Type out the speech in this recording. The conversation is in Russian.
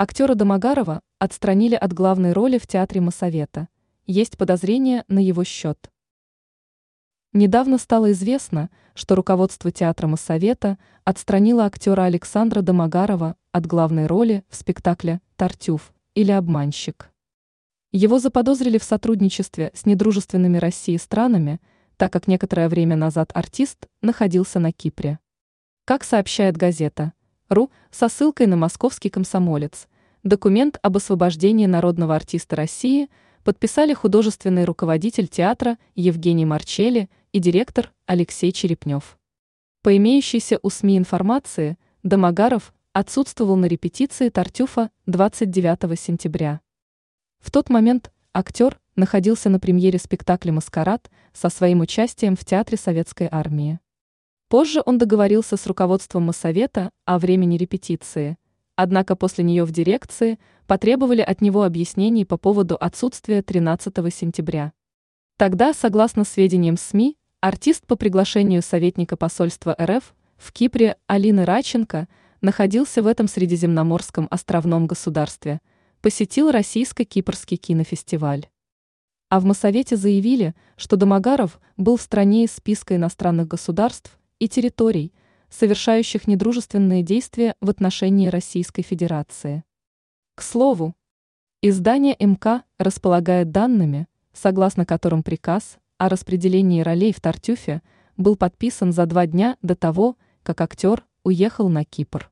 Актера Домогарова отстранили от главной роли в театре Моссовета. Есть подозрения на его счет. Недавно стало известно, что руководство театра Моссовета отстранило актера Александра Домогарова от главной роли в спектакле «Тартюф» или «Обманщик». Его заподозрили в сотрудничестве с недружественными России странами, так как некоторое время назад артист находился на Кипре. Как сообщает газета, РУ со ссылкой на московский комсомолец. Документ об освобождении народного артиста России подписали художественный руководитель театра Евгений Марчели и директор Алексей Черепнев. По имеющейся у СМИ информации, Домогаров отсутствовал на репетиции Тартюфа 29 сентября. В тот момент актер находился на премьере спектакля «Маскарад» со своим участием в Театре Советской Армии. Позже он договорился с руководством Моссовета о времени репетиции, однако после нее в дирекции потребовали от него объяснений по поводу отсутствия 13 сентября. Тогда, согласно сведениям СМИ, артист по приглашению советника посольства РФ в Кипре Алины Раченко находился в этом средиземноморском островном государстве, посетил российско-кипрский кинофестиваль. А в Моссовете заявили, что Домогаров был в стране из списка иностранных государств, и территорий, совершающих недружественные действия в отношении Российской Федерации. К слову, издание МК располагает данными, согласно которым приказ о распределении ролей в Тартюфе был подписан за два дня до того, как актер уехал на Кипр.